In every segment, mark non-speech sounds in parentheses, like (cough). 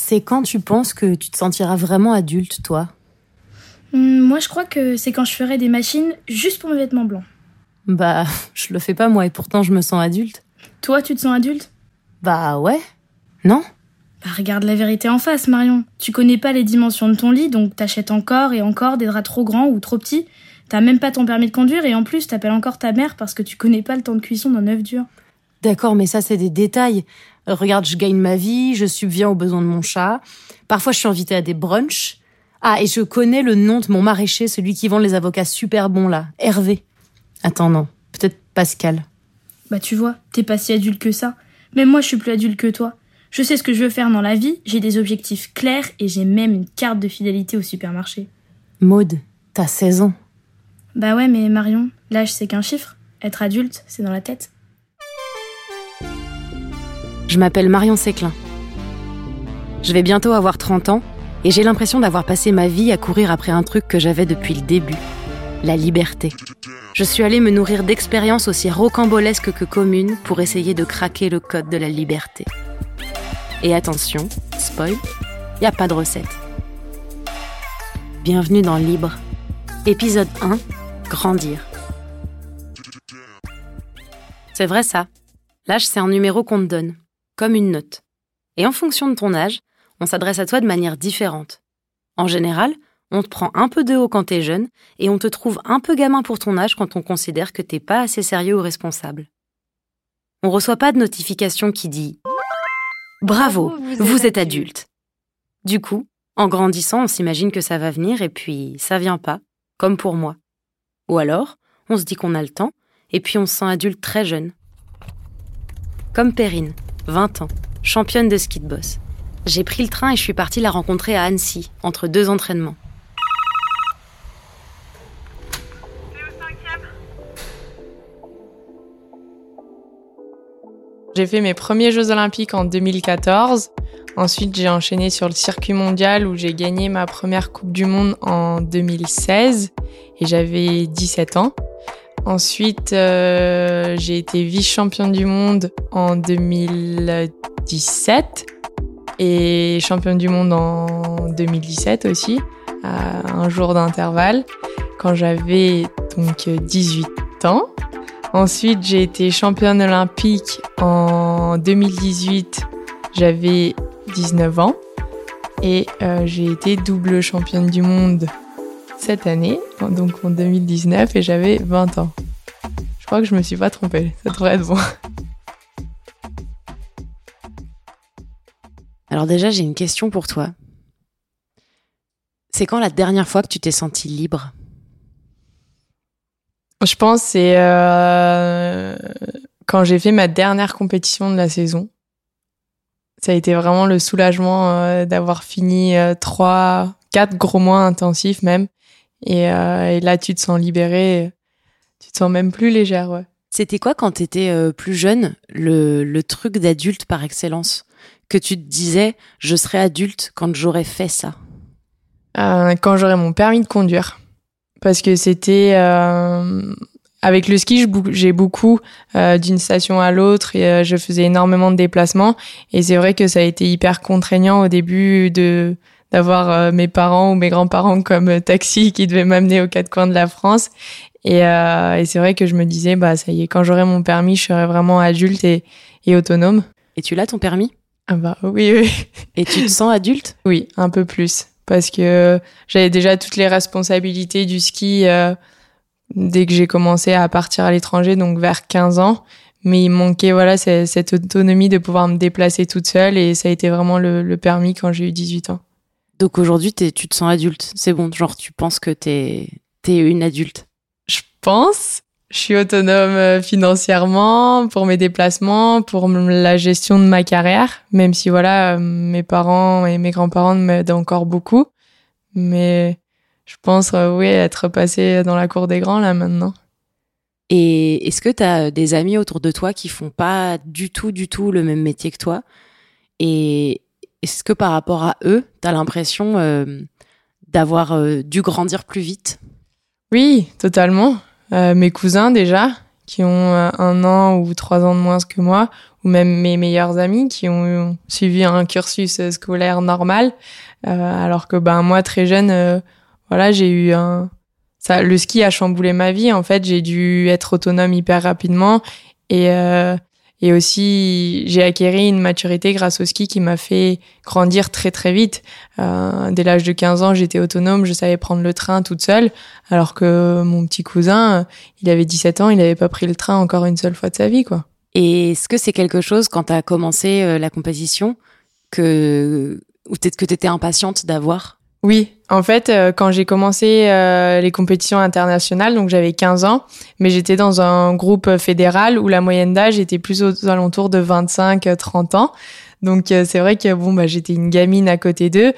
C'est quand tu penses que tu te sentiras vraiment adulte, toi Hmm, Moi, je crois que c'est quand je ferai des machines juste pour mes vêtements blancs. Bah, (laughs) je le fais pas moi et pourtant je me sens adulte. Toi, tu te sens adulte? Bah ouais. Non? Bah, regarde la vérité en face, Marion. Tu connais pas les dimensions de ton lit, donc t'achètes encore et encore des draps trop grands ou trop petits. T'as même pas ton permis de conduire et en plus t'appelles encore ta mère parce que tu connais pas le temps de cuisson d'un œuf dur. D'accord, mais ça c'est des détails. Euh, Regarde, je gagne ma vie, je subviens aux besoins de mon chat. Parfois je suis invitée à des brunchs. Ah, et je connais le nom de mon maraîcher, celui qui vend les avocats super bons là. Hervé. Attends, non. Peut-être Pascal. Bah tu vois, t'es pas si adulte que ça. Même moi, je suis plus adulte que toi. Je sais ce que je veux faire dans la vie, j'ai des objectifs clairs et j'ai même une carte de fidélité au supermarché. Maude, t'as 16 ans. Bah ouais, mais Marion, l'âge c'est qu'un chiffre. Être adulte, c'est dans la tête. Je m'appelle Marion Séclin. Je vais bientôt avoir 30 ans et j'ai l'impression d'avoir passé ma vie à courir après un truc que j'avais depuis le début. La liberté. Je suis allée me nourrir d'expériences aussi rocambolesques que communes pour essayer de craquer le code de la liberté. Et attention, spoil, y a pas de recette. Bienvenue dans Libre. Épisode 1, Grandir. C'est vrai ça. L'âge, c'est un numéro qu'on te donne, comme une note. Et en fonction de ton âge, on s'adresse à toi de manière différente. En général, on te prend un peu de haut quand t'es jeune et on te trouve un peu gamin pour ton âge quand on considère que t'es pas assez sérieux ou responsable. On reçoit pas de notification qui dit Bravo, vous, êtes adulte. Du coup, en grandissant, on s'imagine que ça va venir et puis ça vient pas, comme pour moi. Ou alors, on se dit qu'on a le temps et puis on se sent adulte très jeune. Comme Perrine, 20 ans, championne de ski de boss. J'ai pris le train et je suis partie la rencontrer à Annecy, entre deux entraînements. J'ai fait mes premiers Jeux Olympiques en 2014. Ensuite, j'ai enchaîné sur le circuit mondial où j'ai gagné ma première Coupe du Monde en 2016 et j'avais 17 ans. Ensuite, euh, j'ai été vice-championne du monde en 2017 et championne du monde en 2017 aussi, à un jour d'intervalle, quand j'avais donc 18 ans. Ensuite, j'ai été championne olympique en 2018, j'avais 19 ans. Et euh, j'ai été double championne du monde cette année, donc en 2019, et j'avais 20 ans. Je crois que je me suis pas trompée, ça devrait être bon. Alors déjà, j'ai une question pour toi. C'est quand la dernière fois que tu t'es sentie libre? Je pense que c'est euh, quand j'ai fait ma dernière compétition de la saison. Ça a été vraiment le soulagement euh, d'avoir fini euh, trois, quatre gros mois intensifs même. Et, et, là, tu te sens libérée. Tu te sens même plus légère, ouais. C'était quoi quand t'étais euh, plus jeune, le, le truc d'adulte par excellence? Que tu te disais, je serai adulte quand j'aurais fait ça? Euh, Quand j'aurais mon permis de conduire. Parce que c'était euh, avec le ski, j'ai beaucoup euh, d'une station à l'autre et je faisais énormément de déplacements. Et c'est vrai que ça a été hyper contraignant au début de d'avoir mes parents ou mes grands-parents comme taxi qui devaient m'amener aux quatre coins de la France. Et, euh, et c'est vrai que je me disais, bah ça y est, quand j'aurai mon permis, je serai vraiment adulte et, et autonome. Et tu l'as ton permis? Ah bah oui, oui. Et tu te sens adulte? (laughs) Oui, un peu plus. Parce que j'avais déjà toutes les responsabilités du ski euh, dès que j'ai commencé à partir à l'étranger, donc vers 15 ans. Mais il manquait voilà cette autonomie de pouvoir me déplacer toute seule et ça a été vraiment le, le permis quand j'ai eu 18 ans. Donc aujourd'hui, tu te sens adulte. C'est bon, genre tu penses que t'es es une adulte. Je pense. Je suis autonome euh, financièrement pour mes déplacements, pour la gestion de ma carrière, même si voilà, euh, mes parents et mes grands-parents m'aident encore beaucoup. Mais je pense, euh, oui, être passé dans la cour des grands là maintenant. Et est-ce que tu as des amis autour de toi qui font pas du tout, du tout le même métier que toi? Et est-ce que par rapport à eux, tu as l'impression euh, d'avoir euh, dû grandir plus vite? Oui, totalement. Euh, mes cousins déjà, qui ont un an ou trois ans de moins que moi, ou même mes meilleurs amis qui ont suivi un cursus scolaire normal, alors que ben moi très jeune, voilà, j'ai eu un ça, le ski a chamboulé ma vie. En fait, j'ai dû être autonome hyper rapidement et et aussi, j'ai acquéri une maturité grâce au ski qui m'a fait grandir très très vite. Euh, dès l'âge de 15 ans, j'étais autonome, je savais prendre le train toute seule, alors que mon petit cousin, il avait 17 ans, il n'avait pas pris le train encore une seule fois de sa vie, quoi. Et est-ce que c'est quelque chose, quand tu as commencé euh, la compétition, que, ou peut-être que tu étais impatiente d'avoir oui, en fait, euh, quand j'ai commencé euh, les compétitions internationales, donc j'avais 15 ans, mais j'étais dans un groupe fédéral où la moyenne d'âge était plus aux alentours de 25-30 ans. Donc euh, c'est vrai que bon bah j'étais une gamine à côté d'eux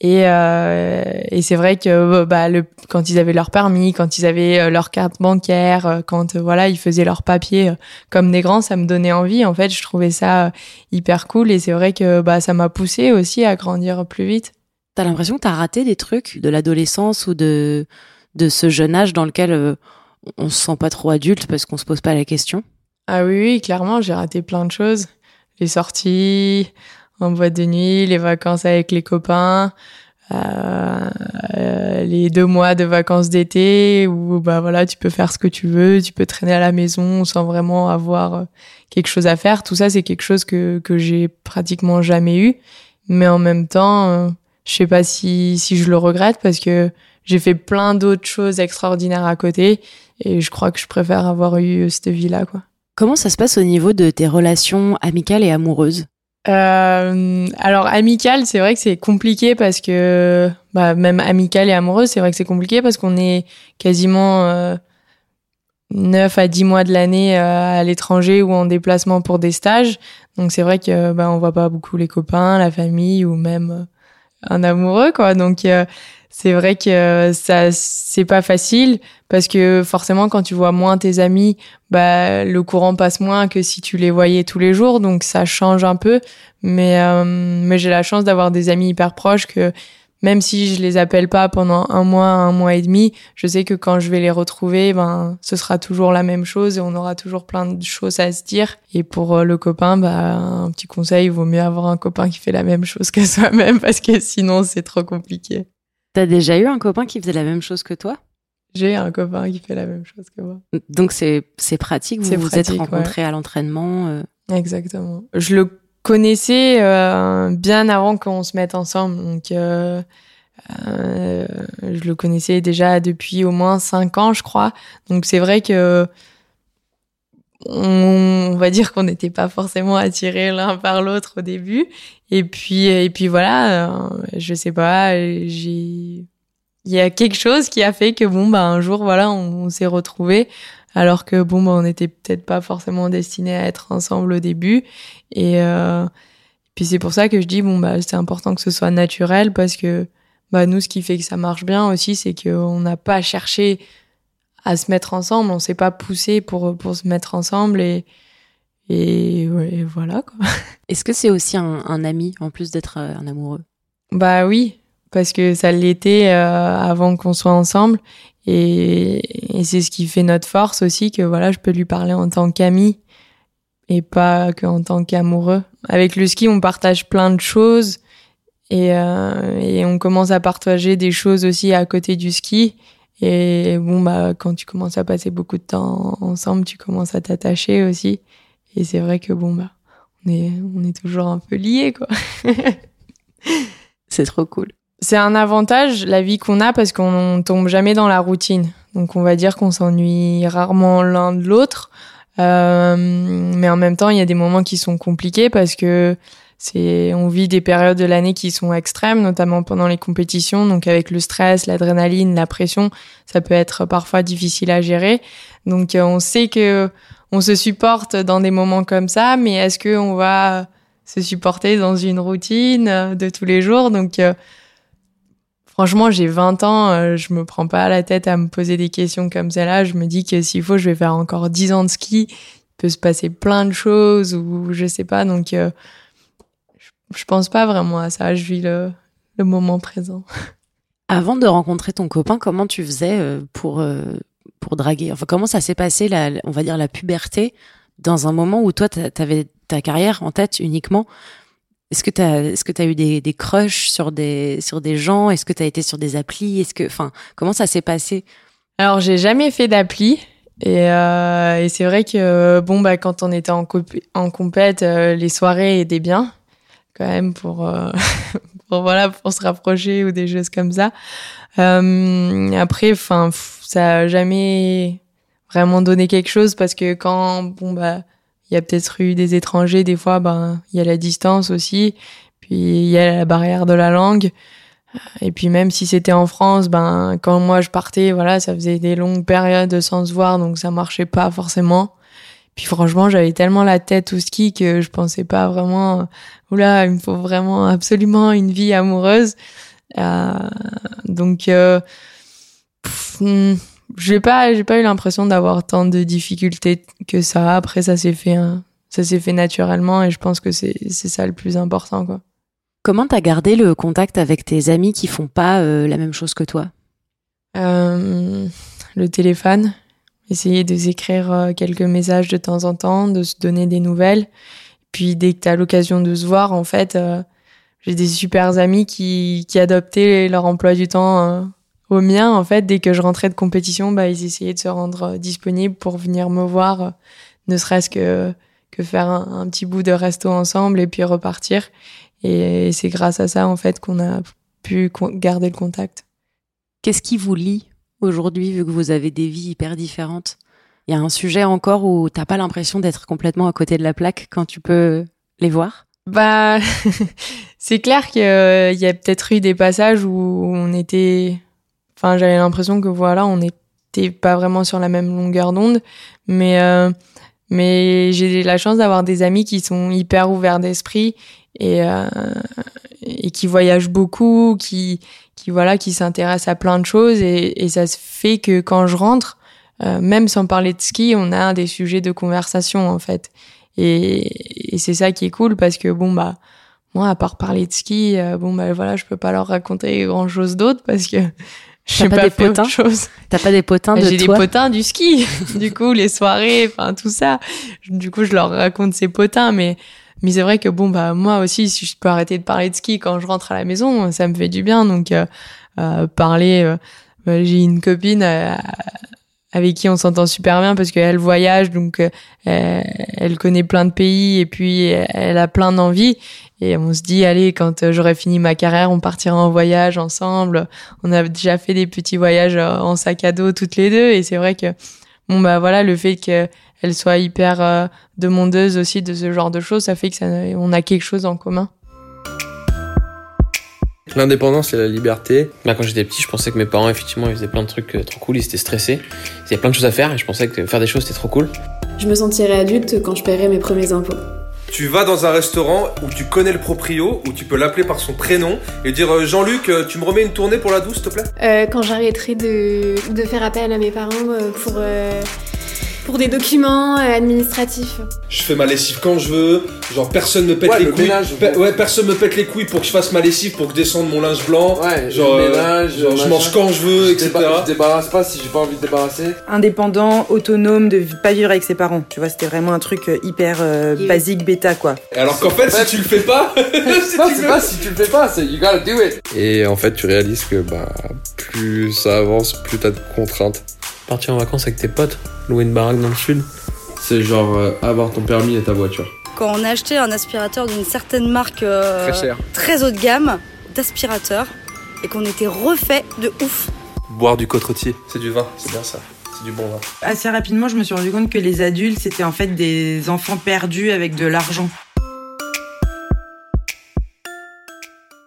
et, et c'est vrai que bah le, quand ils avaient leur permis, quand ils avaient leur carte bancaire, quand voilà ils faisaient leurs papiers comme des grands, ça me donnait envie. En fait, je trouvais ça hyper cool et c'est vrai que bah ça m'a poussé aussi à grandir plus vite. T'as l'impression que t'as raté des trucs de l'adolescence ou de de ce jeune âge dans lequel euh, on se sent pas trop adulte parce qu'on se pose pas la question? Ah oui, oui, clairement, j'ai raté plein de choses. Les sorties en boîte de nuit, les vacances avec les copains, euh, euh, les deux mois de vacances d'été où bah voilà, tu peux faire ce que tu veux, tu peux traîner à la maison sans vraiment avoir euh, quelque chose à faire. Tout ça, c'est quelque chose que que j'ai pratiquement jamais eu, mais en même temps je sais pas si, si je le regrette parce que j'ai fait plein d'autres choses extraordinaires à côté et je crois que je préfère avoir eu cette vie-là, quoi. Comment ça se passe au niveau de tes relations amicales et amoureuses? Euh, alors amicales, c'est vrai que c'est compliqué parce que bah, même amicales et amoureuses, c'est vrai que c'est compliqué parce qu'on est quasiment euh, 9 à 10 mois de l'année euh, à l'étranger ou en déplacement pour des stages. Donc c'est vrai que bah, on voit pas beaucoup les copains, la famille ou même euh, un amoureux quoi. Donc euh, c'est vrai que ça c'est pas facile parce que forcément quand tu vois moins tes amis bah le courant passe moins que si tu les voyais tous les jours. Donc ça change un peu. Mais euh, mais j'ai la chance d'avoir des amis hyper proches que même si je les appelle pas pendant un mois, un mois et demi, je sais que quand je vais les retrouver, ben, ce sera toujours la même chose et on aura toujours plein de choses à se dire. Et pour euh, le copain, bah, un petit conseil, il vaut mieux avoir un copain qui fait la même chose que (laughs) soi-même parce que sinon c'est trop compliqué. T'as déjà eu un copain qui faisait la même chose que toi? J'ai un copain qui fait la même chose que moi. Donc c'est c'est pratique. Vous vous êtes rencontrés à l'entraînement. Euh... Exactement. Je le connaissais euh, bien avant qu'on se mette ensemble. Donc, euh, euh, je le connaissais déjà depuis au moins cinq ans, je crois. Donc, c'est vrai que on, va dire qu'on n'était pas forcément attirés l'un par l'autre au début. Et puis, et puis voilà, euh, je sais pas, j'ai, il y a quelque chose qui a fait que bon, bah un jour, voilà, on, on s'est retrouvés alors que bon bah on n'était peut-être pas forcément destinés à être ensemble au début. Et euh, puis c'est pour ça que je dis bon bah c'est important que ce soit naturel parce que bah nous ce qui fait que ça marche bien aussi c'est qu'on n'a pas cherché à se mettre ensemble. On s'est pas poussé pour pour se mettre ensemble et et, voilà quoi. (laughs) Est-ce que c'est aussi un, un, ami en plus d'être euh, un amoureux? Bah oui, parce que ça l'était euh, avant qu'on soit ensemble et, et c'est ce qui fait notre force aussi, que voilà, je peux lui parler en tant qu'ami et pas qu'en tant qu'amoureux. Avec le ski, on partage plein de choses et, euh, et on commence à partager des choses aussi à côté du ski. Et bon, bah, quand tu commences à passer beaucoup de temps ensemble, tu commences à t'attacher aussi. Et c'est vrai que bon, bah, on est, on est toujours un peu liés, quoi. (laughs) c'est trop cool c'est un avantage la vie qu'on a parce qu'on tombe jamais dans la routine. Donc on va dire qu'on s'ennuie rarement l'un de l'autre. Euh, mais en même temps, il y a des moments qui sont compliqués parce que c'est on vit des périodes de l'année qui sont extrêmes, notamment pendant les compétitions. Donc avec le stress, l'adrénaline, la pression, ça peut être parfois difficile à gérer. Donc euh, on sait que on se supporte dans des moments comme ça, mais est-ce que on va se supporter dans une routine de tous les jours? Donc euh, franchement, j'ai 20 ans, euh, je me prends pas la tête à me poser des questions comme celle-là. Je me dis que s'il faut, je vais faire encore 10 ans de ski. Il peut se passer plein de choses ou je sais pas. Donc, euh, je, pense pas vraiment à ça. Je vis le, moment présent. (laughs) Avant de rencontrer ton copain, comment tu faisais euh, pour pour draguer? Enfin, comment ça s'est passé, la, on va dire la puberté dans un moment où toi, tu avais ta carrière en tête uniquement? Est-ce que tu as, eu des, crushs sur des, gens? Est-ce que tu as été sur des applis? Est-ce que, enfin, comment ça s'est passé? Alors, j'ai jamais fait d'appli. Et, euh, c'est vrai que bah quand on était en, en compète, euh, les soirées étaient bien quand même pour, euh, (laughs) voilà se rapprocher ou des choses comme ça. Après, ça a jamais vraiment donné quelque chose parce que quand bon bah il y a peut-être eu des étrangers des fois, ben il y a la distance aussi, puis il y a la barrière de la langue. Et puis même si c'était en France, ben quand moi je partais, voilà, ça faisait des longues périodes sans se voir, donc ça marchait pas forcément. Puis franchement, j'avais tellement la tête au ski que je pensais pas vraiment, oula, il me faut vraiment absolument une vie amoureuse. Euh, donc, euh, hmm, j'ai pas, j'ai pas eu l'impression d'avoir tant de difficultés que ça. Après, ça s'est fait, hein, ça s'est fait naturellement et je pense que c'est, c'est ça le plus important, quoi. Comment t'as gardé le contact avec tes amis qui font pas euh, la même chose que toi? Euh, Le téléphone. Essayer de s'écrire euh, quelques messages de temps en temps, de se donner des nouvelles. Puis dès que t'as l'occasion de se voir, en fait, euh, j'ai des super amis qui, qui adoptaient leur emploi du temps au mien. En fait, dès que je rentrais de compétition, bah, ils essayaient de se rendre disponibles pour venir me voir, ne serait-ce que, que faire un, un petit bout de resto ensemble et puis repartir. Et c'est grâce à ça, en fait, qu'on a pu garder le contact. Qu'est-ce qui vous lie aujourd'hui, vu que vous avez des vies hyper différentes? Il y a un sujet encore où t'as pas l'impression d'être complètement à côté de la plaque quand tu peux les voir? Bah, (laughs) c'est clair qu'il y a peut-être eu des passages où on était... Enfin, j'avais l'impression que voilà, on n'était pas vraiment sur la même longueur d'onde, mais... Euh, mais j'ai la chance d'avoir des amis qui sont hyper ouverts d'esprit et, euh, et qui voyagent beaucoup, qui, qui voilà, qui s'intéressent à plein de choses et, et, ça se fait que quand je rentre, euh, même sans parler de ski, on a des sujets de conversation en fait. Et, et c'est ça qui est cool parce que bon bah moi à part parler de ski, euh, bon bah voilà, je peux pas leur raconter grand chose d'autre parce que j'ai pas, pas, des potins chose. T'as pas des potins de J'ai des potins du ski. (laughs) du coup, les soirées, enfin tout ça. Du coup, je leur raconte ces potins, mais mais c'est vrai que bon bah moi aussi, si je peux arrêter de parler de ski quand je rentre à la maison, ça me fait du bien. Donc euh, euh, parler, euh, bah, j'ai une copine euh, avec qui on s'entend super bien parce qu'elle voyage, donc elle connaît plein de pays et puis elle a plein d'envies. Et on se dit, allez, quand j'aurai fini ma carrière, on partira en voyage ensemble. On a déjà fait des petits voyages en sac à dos toutes les deux. Et c'est vrai que, bon, bah voilà, le fait que elle soit hyper euh, demandeuse aussi de ce genre de choses, ça fait que ça, on a quelque chose en commun. L'indépendance et la liberté. Là, quand j'étais petit, je pensais que mes parents, effectivement, ils faisaient plein de trucs euh, trop cool, ils étaient stressés. Ils avaient plein de choses à faire et je pensais que faire des choses, c'était trop cool. Je me sentirais adulte quand je paierais mes premiers impôts. Tu vas dans un restaurant où tu connais le proprio, où tu peux l'appeler par son prénom et dire euh, Jean-Luc, tu me remets une tournée pour la douce, s'il te plaît? Euh, Quand j'arrêterai de, faire appel à mes parents pour. Euh pour des documents euh, administratifs. Je fais ma lessive quand je veux, genre personne me pète ouais, les le couilles. Ménage, Pe ouais, personne me pète les couilles pour que je fasse ma lessive, pour que je descende mon linge blanc. Ouais, genre, le ménage, genre je mange quand je veux, je etc. Déba je débarrasse pas si j'ai pas envie de débarrasser. Indépendant, autonome, de pas vivre avec ses parents. Tu vois, c'était vraiment un truc hyper euh, yeah. basique, bêta, quoi. Et alors qu'en fait, si tu le fais pas, (laughs) (laughs) si non, c'est pas si tu le fais pas, c'est you gotta do it. Et en fait, tu réalises que bah plus ça avance, plus t'as de contraintes. Partir en vacances avec tes potes, louer une baraque dans le sud. C'est genre euh, avoir ton permis et ta voiture. Quand on a acheté un aspirateur d'une certaine marque euh, très, cher. très haut de gamme d'aspirateur et qu'on était refait de ouf. Boire du côte-rôtier, c'est du vin, c'est bien ça. C'est du bon vin. Assez rapidement, je me suis rendu compte que les adultes, c'était en fait des enfants perdus avec de l'argent.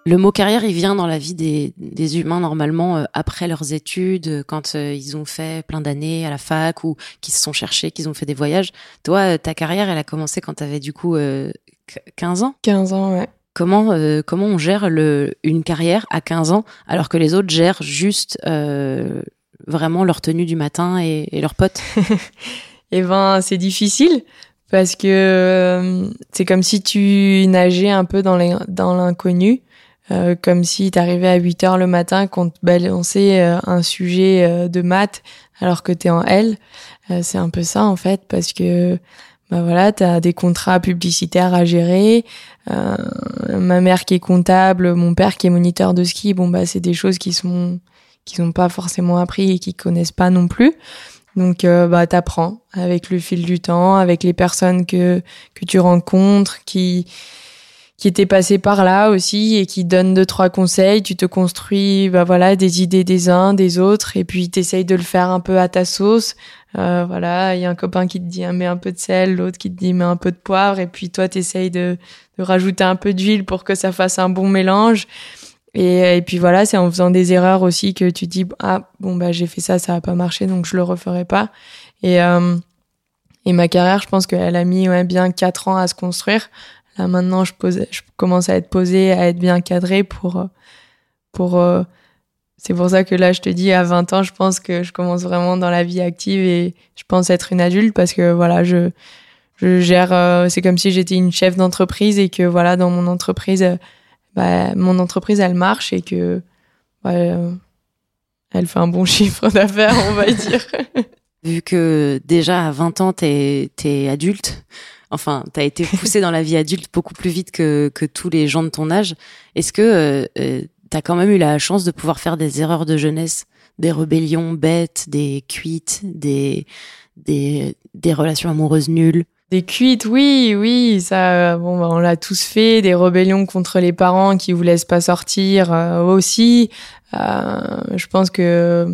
Le mot carrière, il vient dans la vie des, des humains normalement euh, après leurs études, quand euh, ils ont fait plein d'années à la fac ou qu'ils se sont cherchés, qu'ils ont fait des voyages. Toi, euh, ta carrière, elle a commencé quand tu avais du coup 15 ans? 15 ans, ouais. Comment, comment on gère le, une carrière à 15 ans alors que les autres gèrent juste vraiment leur tenue du matin et, et leurs potes? (laughs) Eh ben, c'est difficile parce que c'est comme si tu nageais un peu dans l'inconnu. Euh, comme si t'arrivais à 8 heures le matin qu'on te balançait euh, un sujet euh, de maths alors que t'es en L. c'est un peu ça en fait parce que bah voilà, t'as des contrats publicitaires à gérer. Euh, ma mère qui est comptable, mon père qui est moniteur de ski, bon bah c'est des choses qui sont qui n'ont pas forcément appris et qui connaissent pas non plus. Donc euh, bah t'apprends avec le fil du temps, avec les personnes que que tu rencontres, qui qui étaient passées par là aussi et qui donnent deux trois conseils. Tu te construis bah voilà des idées des uns des autres et puis t'essayes de le faire un peu à ta sauce. Euh, voilà, il y a un copain qui te dit mets un peu de sel, l'autre qui te dit mets un peu de poivre et puis toi t'essayes de de rajouter un peu d'huile pour que ça fasse un bon mélange. Et, et puis voilà, c'est en faisant des erreurs aussi que tu dis ah bon bah j'ai fait ça, ça a pas marché donc je le referai pas. Et euh, et ma carrière, je pense qu'elle a mis ouais, bien quatre ans à se construire. Maintenant, je commence à être posée, à être bien cadrée pour pour. Euh, c'est pour ça que là, je te dis à 20 ans, je pense que je commence vraiment dans la vie active et je pense être une adulte parce que voilà, je je gère. Euh, c'est comme si j'étais une chef d'entreprise et que voilà, dans mon entreprise bah, mon entreprise, elle marche et que euh, elle fait un bon (laughs) chiffre d'affaires, on va dire. Vu que déjà à 20 ans, t'es es adulte, enfin, t'as été poussé dans la vie adulte beaucoup plus vite que, que tous les gens de ton âge, est-ce que euh, euh, t'as quand même eu la chance de pouvoir faire des erreurs de jeunesse, des rébellions bêtes, des cuites, des, des, des relations amoureuses nulles? Des cuites, oui, oui, ça, bon, bah, on l'a tous fait. Des rébellions contre les parents qui vous laissent pas sortir euh, aussi. Euh, je pense que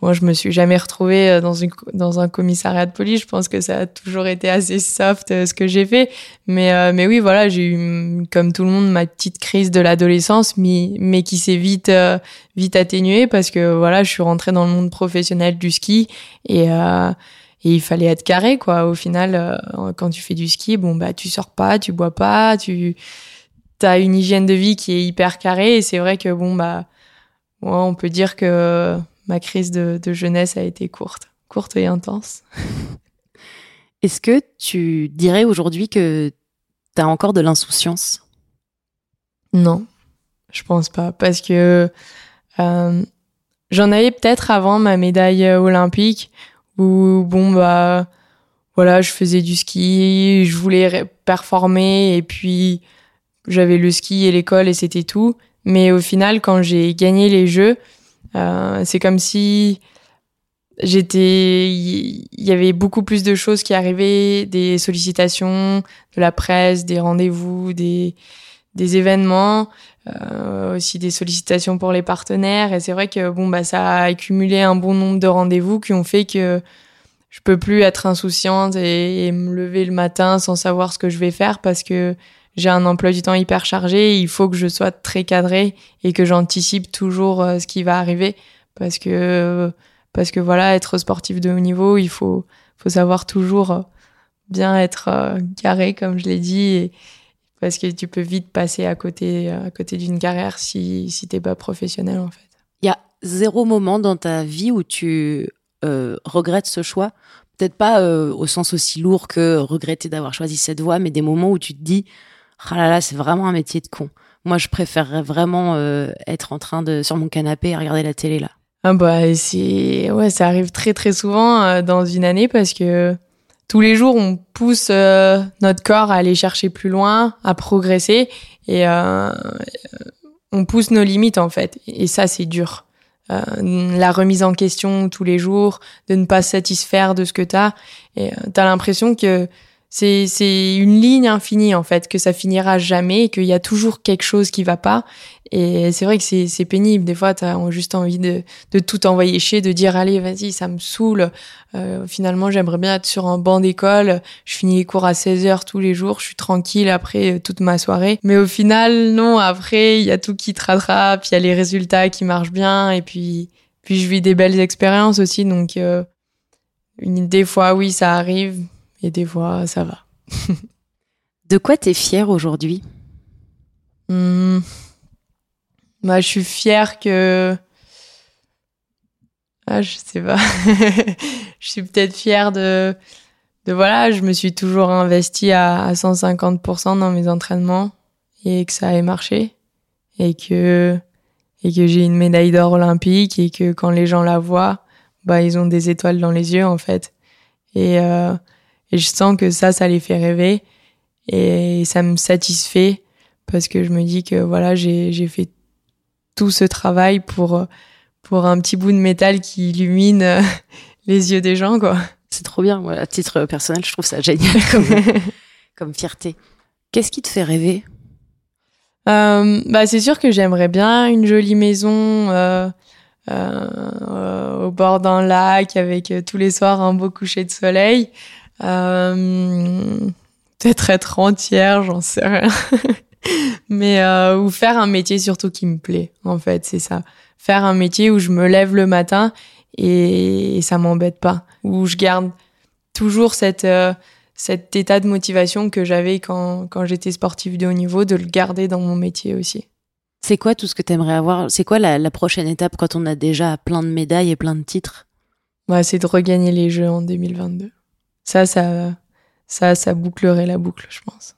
moi, je me suis jamais retrouvée euh, dans une dans un commissariat de police. Je pense que ça a toujours été assez soft ce que j'ai fait. Mais mais oui, voilà, j'ai eu comme tout le monde ma petite crise de l'adolescence, mais mais qui s'est vite vite atténuée parce que voilà, je suis rentrée dans le monde professionnel du ski et et il fallait être carré quoi au final euh, quand tu fais du ski bon bah tu sors pas tu bois pas tu as une hygiène de vie qui est hyper carrée et c'est vrai que bon bah moi on peut dire que ma crise de, de jeunesse a été courte courte et intense (laughs) est-ce que tu dirais aujourd'hui que tu as encore de l'insouciance? Non je pense pas parce que euh, j'en avais peut-être avant ma médaille olympique où bon bah voilà, je faisais du ski, je voulais performer et puis j'avais le ski et l'école et c'était tout. Mais au final, quand j'ai gagné les jeux, euh, c'est comme si j'étais, il y avait beaucoup plus de choses qui arrivaient, des sollicitations de la presse, des rendez-vous, des des événements, euh, aussi des sollicitations pour les partenaires. Et c'est vrai que bon bah ça a accumulé un bon nombre de rendez-vous qui ont fait que je peux plus être insouciante et, me lever le matin sans savoir ce que je vais faire parce que j'ai un emploi du temps hyper chargé. il faut que je sois très cadré et que j'anticipe toujours euh, ce qui va arriver parce que parce que voilà, être sportif de haut niveau, il faut faut savoir toujours euh, bien être carré comme je l'ai dit parce que tu peux vite passer à côté, à côté d'une carrière si, si t'es pas professionnel, en fait. Il y a zéro moment dans ta vie où tu euh, regrettes ce choix. Peut-être pas euh, au sens aussi lourd que regretter d'avoir choisi cette voie, mais des moments où tu te dis, ah là là, c'est vraiment un métier de con. Moi, je préférerais vraiment euh, être en train de sur mon canapé et regarder la télé là. Ah bah c'est ouais, ça arrive très très souvent euh, dans une année parce que tous les jours, on pousse euh, notre corps à aller chercher plus loin, à progresser, et euh, on pousse nos limites en fait. Et ça, c'est dur. Euh, la remise en question tous les jours, de ne pas satisfaire de ce que t'as, et t'as l'impression que c'est c'est une ligne infinie en fait, que ça finira jamais, qu'il y a toujours quelque chose qui va pas, et c'est vrai que c'est, c'est pénible. Des fois, tu as juste envie de, de tout envoyer chier, de dire allez, vas-y, ça me saoule. Euh, finalement, j'aimerais bien être sur un banc d'école. Je finis les cours à 16 heures tous les jours. Je suis tranquille après euh, toute ma soirée. Mais au final, non, après, il y a tout qui te rattrape. Il y a les résultats qui marchent bien. Et puis, puis je vis des belles expériences aussi. Donc, euh, une, des fois, oui, ça arrive. Et des fois, ça va. de quoi t'es fière aujourd'hui mmh. Je suis fière que. Ah, je sais pas. (laughs) je suis peut-être fière de. De voilà, je me suis toujours investie à, à 150% dans mes entraînements et que ça ait marché et que et que j'ai une médaille d'or olympique et que quand les gens la voient, bah ils ont des étoiles dans les yeux en fait. Et euh, et je sens que ça, ça les fait rêver et ça me satisfait parce que je me dis que voilà, j'ai fait tout ce travail pour pour un petit bout de métal qui illumine (laughs) les yeux des gens quoi. C'est trop bien. À titre personnel, je trouve ça génial (laughs) comme comme fierté. Qu'est-ce qui te fait rêver? Euh, bah c'est sûr que j'aimerais bien une jolie maison euh, euh, au bord d'un lac avec tous les soirs un beau coucher de soleil. Euh, peut-être être entière, j'en sais rien. (laughs) Mais euh, ou faire un métier surtout qui me plaît. En fait, c'est ça. Faire un métier où je me lève le matin et, et ça m'embête pas. Où je garde toujours cette cet état de motivation que j'avais quand, quand j'étais sportive de haut niveau, de le garder dans mon métier aussi. C'est quoi tout ce que tu aimerais avoir? C'est quoi la, la, prochaine étape quand on a déjà plein de médailles et plein de titres? Ouais, C'est de regagner les Jeux en 2022. Ça, ça, ça, ça bouclerait la boucle, je pense.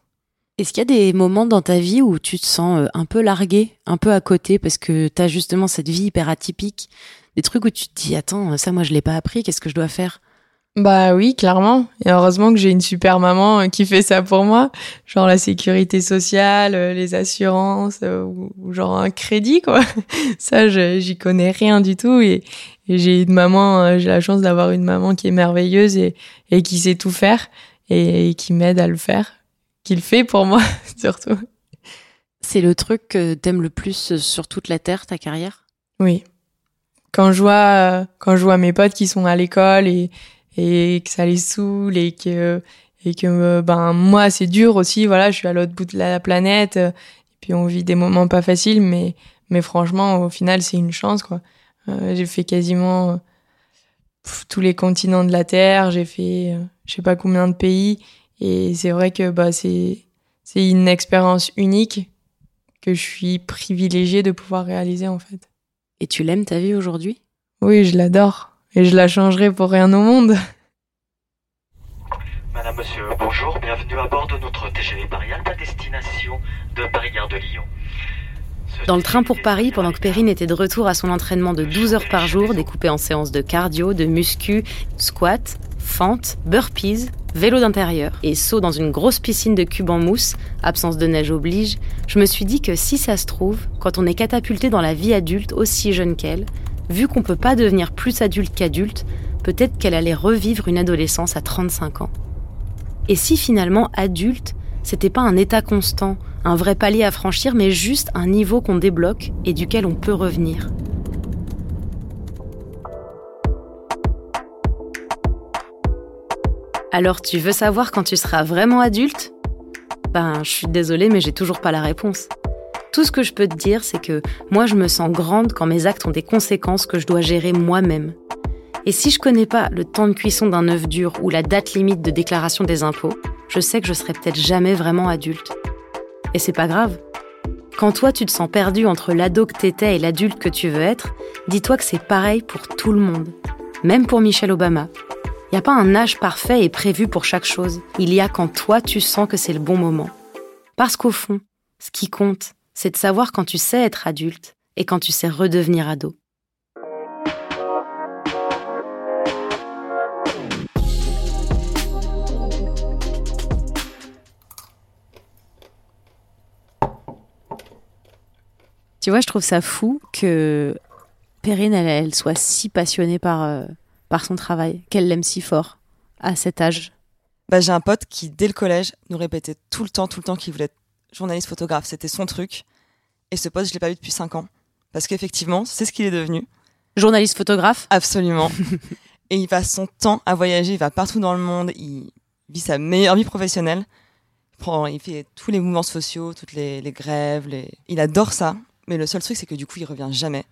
Est-ce qu'il y a des moments dans ta vie où tu te sens euh, un peu largué, un peu à côté, parce que tu as justement cette vie hyper atypique? Des trucs où tu te dis, attends, ça, moi, je l'ai pas appris, qu'est-ce que je dois faire? Bah oui, clairement. Et heureusement que j'ai une super maman euh, qui fait ça pour moi, genre la sécurité sociale, euh, les assurances euh, ou, genre un crédit quoi. (laughs) Ça, j'y connais rien du tout et, j'ai une maman, j'ai la chance d'avoir une maman qui est merveilleuse et, et qui sait tout faire et, qui m'aide à le faire, qui le fait pour moi (laughs) surtout. C'est le truc que t'aimes le plus sur toute la terre, ta carrière? Oui. Quand je vois, quand je vois mes potes qui sont à l'école et et que ça les saoule et que et que ben moi c'est dur aussi voilà je suis à l'autre bout de la planète et puis on vit des moments pas faciles mais mais franchement au final c'est une chance quoi. Euh, j'ai fait quasiment tous les continents de la terre j'ai fait euh, je sais pas combien de pays et c'est vrai que bah c'est c'est une expérience unique que je suis privilégiée de pouvoir réaliser en fait. Et tu l'aimes ta vie aujourd'hui? Oui je l'adore et je la changerai pour rien au monde. (laughs) Madame, monsieur, bonjour, bienvenue à bord de notre TGV Paris Alta destination de Paris-Gare de Lyon. Dans le train pour Paris, pendant que Perrine était de retour à son entraînement de 12 heures par jour, découpé en séances de cardio, de muscu, squat, fente, burpees, vélo d'intérieur et saut dans une grosse piscine de cubes en mousse, absence de neige oblige, je me suis dit que si ça se trouve, quand on est catapulté dans la vie adulte aussi jeune qu'elle, vu qu'on peut pas devenir plus adulte qu'adulte, peut-être qu'elle allait revivre une adolescence à 35 ans. Et si finalement adulte, c'était pas un état constant, un vrai palier à franchir, mais juste un niveau qu'on débloque et duquel on peut revenir? Alors tu veux savoir quand tu seras vraiment adulte? Ben, je suis désolée, mais j'ai toujours pas la réponse. Tout ce que je peux te dire, c'est que moi, je me sens grande quand mes actes ont des conséquences que je dois gérer moi-même. Et si je connais pas le temps de cuisson d'un œuf dur ou la date limite de déclaration des impôts, je sais que je serai peut-être jamais vraiment adulte. Et c'est pas grave. Quand toi tu te sens perdu entre l'ado que t'étais et l'adulte que tu veux être, dis-toi que c'est pareil pour tout le monde. Même pour Michelle Obama. Il a pas un âge parfait et prévu pour chaque chose. Il y a quand toi tu sens que c'est le bon moment. Parce qu'au fond, ce qui compte, c'est de savoir quand tu sais être adulte et quand tu sais redevenir ado. Tu vois, je trouve ça fou que Perrine, elle, soit si passionnée par, euh, par son travail, qu'elle l'aime si fort à cet âge. Bah, j'ai un pote qui, dès le collège, nous répétait tout le temps, tout le temps qu'il voulait être journaliste photographe. C'était son truc. Et ce poste, je l'ai pas vu depuis 5 ans. Parce qu'effectivement, c'est ce qu'il est devenu. Journaliste photographe Absolument. (laughs) et il passe son temps à voyager, il va partout dans le monde, il vit sa meilleure vie professionnelle. Il, prend, il fait tous les mouvements sociaux, toutes les, les grèves. Les... Il adore ça. Mais le seul truc, c'est que du coup, il revient jamais.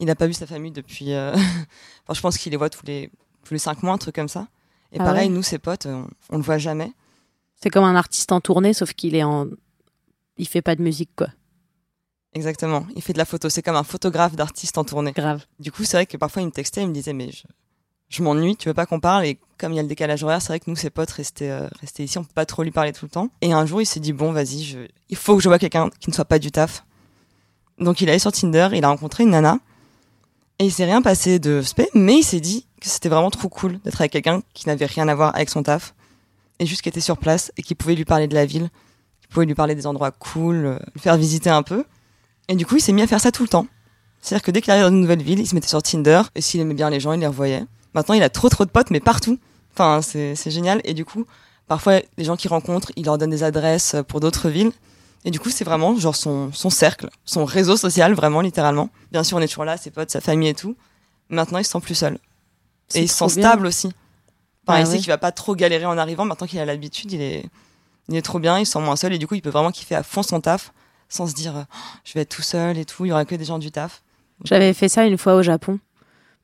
Il n'a pas vu sa famille depuis. Euh... (laughs) enfin, je pense qu'il les voit tous les, tous les 5 mois, un truc comme ça. Et Ah pareil, ouais nous, ses potes, on, on le voit jamais. C'est comme un artiste en tournée, sauf qu'il est en. Il fait pas de musique, quoi. Exactement. Il fait de la photo. C'est comme un photographe d'artiste en tournée. Grave. Du coup, c'est vrai que parfois, il me textait, il me disait, mais je, je m'ennuie, tu veux pas qu'on parle? Et comme il y a le décalage horaire, c'est vrai que nous, ses potes, restaient, euh, restaient ici, on peut pas trop lui parler tout le temps. Et un jour, il s'est dit, bon, vas-y, je... il faut que je vois quelqu'un qui ne soit pas du taf. Donc, il est allé sur Tinder, il a rencontré une nana. Et il s'est rien passé de spé, mais il s'est dit que c'était vraiment trop cool d'être avec quelqu'un qui n'avait rien à voir avec son taf. et juste qui était sur place et qui pouvait lui parler de la ville, qui pouvait lui parler des endroits cool, euh, lui faire visiter un peu. Et du coup, il s'est mis à faire ça tout le temps. C'est-à-dire que dès qu'il arrivait dans une nouvelle ville, il se mettait sur Tinder et s'il aimait bien les gens, il les revoyait. Maintenant, il a trop trop de potes, mais partout. Enfin, c'est génial. Et du coup, parfois, les gens qu'il rencontre, il leur donne des adresses pour d'autres villes. Et du coup, c'est vraiment genre son, son cercle, son réseau social, vraiment, littéralement. Bien sûr, on est toujours là, ses potes, sa famille et tout. Maintenant, il se sent plus seul. Et il se sent bien. stable aussi. Enfin, Ah il sait ouais. qu'il va pas trop galérer en arrivant. Maintenant qu'il a l'habitude, il est, il est trop bien, il se sent moins seul. Et du coup, il peut vraiment kiffer à fond son taf sans se dire, Oh, je vais être tout seul et tout. Il y aura que des gens du taf. J'avais fait ça une fois au Japon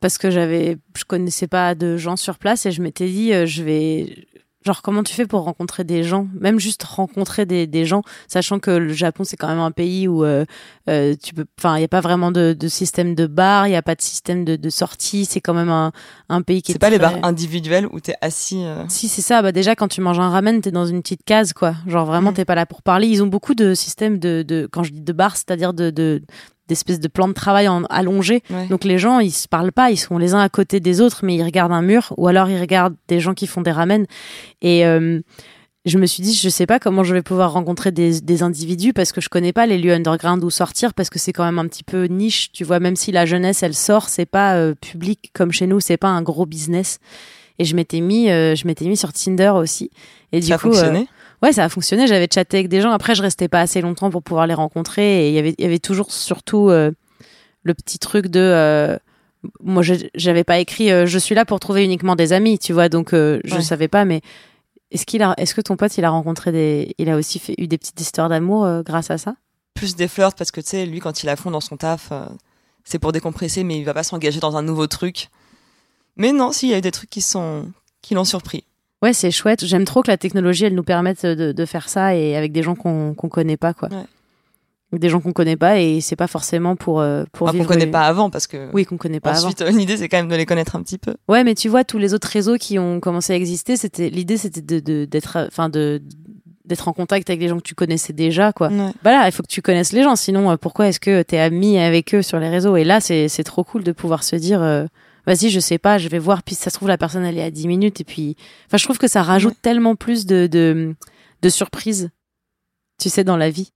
parce que j'avais, je connaissais pas de gens sur place et je m'étais dit, euh, je vais, genre comment tu fais pour rencontrer des gens, même juste rencontrer des, des gens, sachant que le Japon c'est quand même un pays où euh, euh, tu peux, enfin il y a pas vraiment de, de système de bar, il y a pas de système de, de sortie, c'est quand même un, un pays qui est C'est pas les bars individuels où t'es assis. euh, Si, c'est ça. Bah, déjà, quand tu manges un ramen, t'es dans une petite case, quoi. Genre, vraiment, Mm. t'es pas là pour parler. Ils ont beaucoup de systèmes de, de quand je dis de bar, c'est-à-dire de, de, d'espèces de plans de travail en, allongés. Ouais. Donc, les gens, ils se parlent pas. Ils sont les uns à côté des autres, mais ils regardent un mur ou alors ils regardent des gens qui font des ramen. Et, euh, je me suis dit, je sais pas comment je vais pouvoir rencontrer des, des individus parce que je connais pas les lieux underground où sortir parce que c'est quand même un petit peu niche, tu vois. Même si la jeunesse, elle sort, c'est pas euh, public comme chez nous, c'est pas un gros business. Et je m'étais mis, euh, je m'étais mis sur Tinder aussi. Et du Ça a coup, euh, fonctionné? Ouais, ça a fonctionné. J'avais chatté avec des gens. Après, je restais pas assez longtemps pour pouvoir les rencontrer. Et il y avait, il y avait toujours surtout euh, le petit truc de. euh, moi, j'avais pas écrit. euh, je suis là pour trouver uniquement des amis, tu vois. Donc, je Ouais. savais pas. Mais est-ce qu'il a, est-ce que ton pote, il a rencontré des, il a aussi fait, eu des petites histoires d'amour grâce à ça? Plus des flirts parce que tu sais, lui, quand il a fond dans son taf, c'est pour décompresser, mais il va pas s'engager dans un nouveau truc. Mais non, si, il y a eu des trucs qui sont, qui l'ont surpris. Ouais, c'est chouette. J'aime trop que la technologie, elle nous permette de, de faire ça et avec des gens qu'on qu'on connaît pas, quoi. Ouais. Des gens qu'on connaît pas et c'est pas forcément pour euh, pour Enfin, qu'on connaît pas avant parce que. Oui, qu'on connaît pas avant. Ensuite, l'idée, c'est quand même de les connaître un petit peu. Ouais, mais tu vois, tous les autres réseaux qui ont commencé à exister, c'était l'idée, c'était de d'être, enfin de d'être en contact avec des gens que tu connaissais déjà, quoi. Ouais. Voilà, il faut que tu connaisses les gens, sinon euh, pourquoi est-ce que t'es ami avec eux sur les réseaux? Et là, c'est c'est trop cool de pouvoir se dire, euh, vas-y, je sais pas, je vais voir, puis ça se trouve la personne elle est à 10 minutes et puis, enfin, je trouve que ça rajoute tellement plus de de, de surprises, tu sais, dans la vie.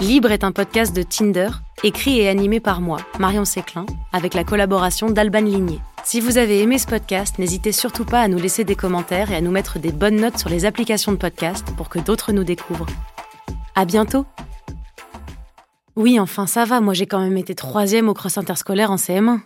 Libre est un podcast de Tinder, écrit et animé par moi, Marion Séclin, avec la collaboration d'Alban Ligné. Si vous avez aimé ce podcast, n'hésitez surtout pas à nous laisser des commentaires et à nous mettre des bonnes notes sur les applications de podcast pour que d'autres nous découvrent. À bientôt! Oui, enfin ça va, moi j'ai quand même été troisième au cross interscolaire en CM1.